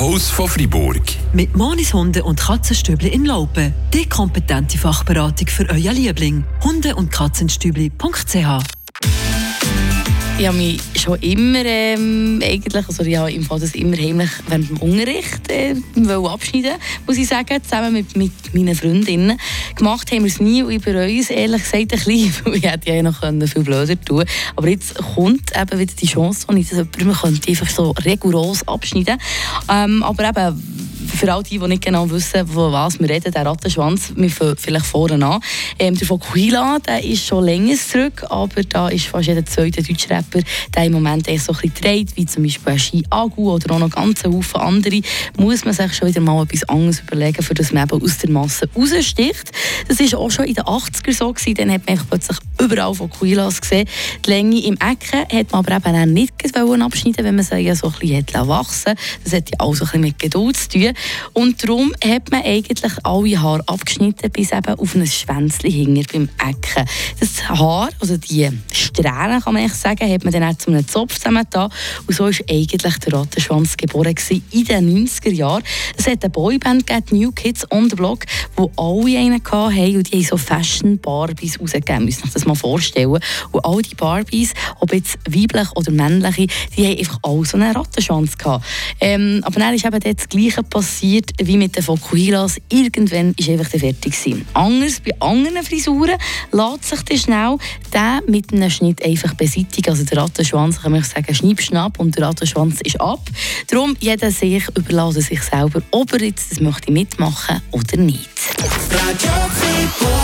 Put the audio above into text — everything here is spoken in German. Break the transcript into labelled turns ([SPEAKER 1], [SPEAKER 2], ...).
[SPEAKER 1] Haus von Fribourg.
[SPEAKER 2] Mit Monis Hunde und Katzenstübli in Laupen. Die kompetente Fachberatung für euer Liebling. Hunde- und Katzenstübli.ch
[SPEAKER 3] ich habe mich schon immer ähm, eigentlich, also ich habe im Fall das immer heimlich während dem Unterricht äh, abschneiden, muss ich sagen, zusammen mit, mit meinen Freundinnen. Gemacht haben wir es nie und ich bereue es ehrlich gesagt ein bisschen, weil ich hätte ja noch viel blöder tun Aber jetzt kommt eben wieder die Chance, wo ich das jemandem einfach so rigoros abschneiden ähm, Aber eben, für all die, die nicht genau wissen, von was wir reden, der Rattenschwanz, wir fangen vielleicht vorne an. Ähm, der Fokuhila, der ist schon länger zurück, aber da ist fast jeder zweite Deutschrapper, der im Moment eher so ein bisschen dreht, wie zum Beispiel Ski Agu oder auch noch ganz Haufen andere, muss man sich schon wieder mal etwas anderes überlegen, für das man eben aus der Masse raussticht. Das war auch schon in den 80er so gewesen, dann hat man plötzlich überall Fokuhilas gesehen. Die Länge im Ecken hat man aber eben auch nicht abschneiden wenn man sie ja so ein bisschen wachsen Das hat ja auch so ein bisschen mit Geduld zu tun. Und darum hat man eigentlich alle Haare abgeschnitten, bis eben auf ein Schwänzchen hinter beim Ecken. Das Haar, also die Strähnen, kann man eigentlich sagen, hat man dann auch zu einem Zopf zusammengetan. Und so ist eigentlich der Rattenschwanz geboren in den 90er Jahren. Es hat eine Boyband gegeben, New Kids on the Block, wo alle einen hatten und die haben so Fashion-Barbies rausgegeben, müssen sich das mal vorstellen. Und all die Barbies, ob jetzt weiblich oder männliche, die haben einfach alle so einen Rattenschwanz gehabt. Ähm, aber dann ist eben das Gleiche passiert passiert wie mit den Fokuhilas. Irgendwann ist einfach fertig gewesen. Anders bei anderen Frisuren lässt sich der schnell der mit einem Schnitt einfach beseitigen. Also der Rattenschwanz kann man sagen, schnipp, schnapp und der Rattenschwanz ist ab. Darum jeder sich überlassen sich selber, ob er jetzt das möchte mitmachen oder nicht. Radio